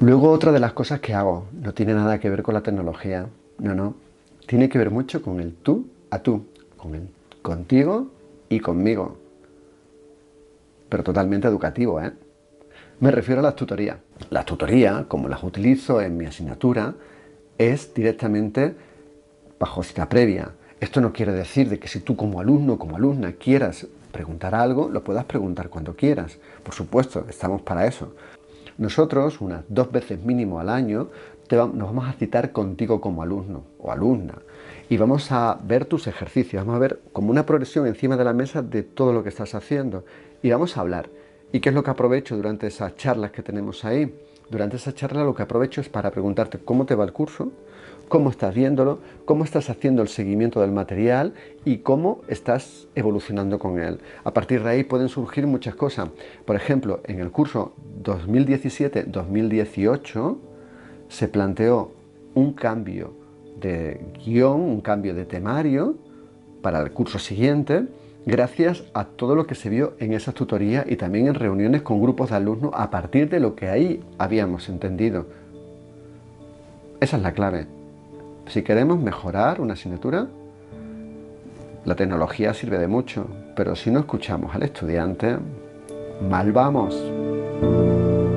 Luego otra de las cosas que hago no tiene nada que ver con la tecnología, no, no, tiene que ver mucho con el tú a tú, con el contigo y conmigo, pero totalmente educativo, ¿eh? Me refiero a las tutorías. Las tutorías, como las utilizo en mi asignatura, es directamente bajo cita previa. Esto no quiere decir de que si tú como alumno o como alumna quieras preguntar algo, lo puedas preguntar cuando quieras. Por supuesto, estamos para eso. Nosotros, unas dos veces mínimo al año, nos vamos a citar contigo como alumno o alumna y vamos a ver tus ejercicios, vamos a ver como una progresión encima de la mesa de todo lo que estás haciendo y vamos a hablar. ¿Y qué es lo que aprovecho durante esas charlas que tenemos ahí? Durante esa charla lo que aprovecho es para preguntarte cómo te va el curso, cómo estás viéndolo, cómo estás haciendo el seguimiento del material y cómo estás evolucionando con él. A partir de ahí pueden surgir muchas cosas. Por ejemplo, en el curso 2017-2018 se planteó un cambio de guion, un cambio de temario para el curso siguiente gracias a todo lo que se vio en esas tutorías y también en reuniones con grupos de alumnos a partir de lo que ahí habíamos entendido. Esa es la clave. Si queremos mejorar una asignatura, la tecnología sirve de mucho, pero si no escuchamos al estudiante, mal vamos. Música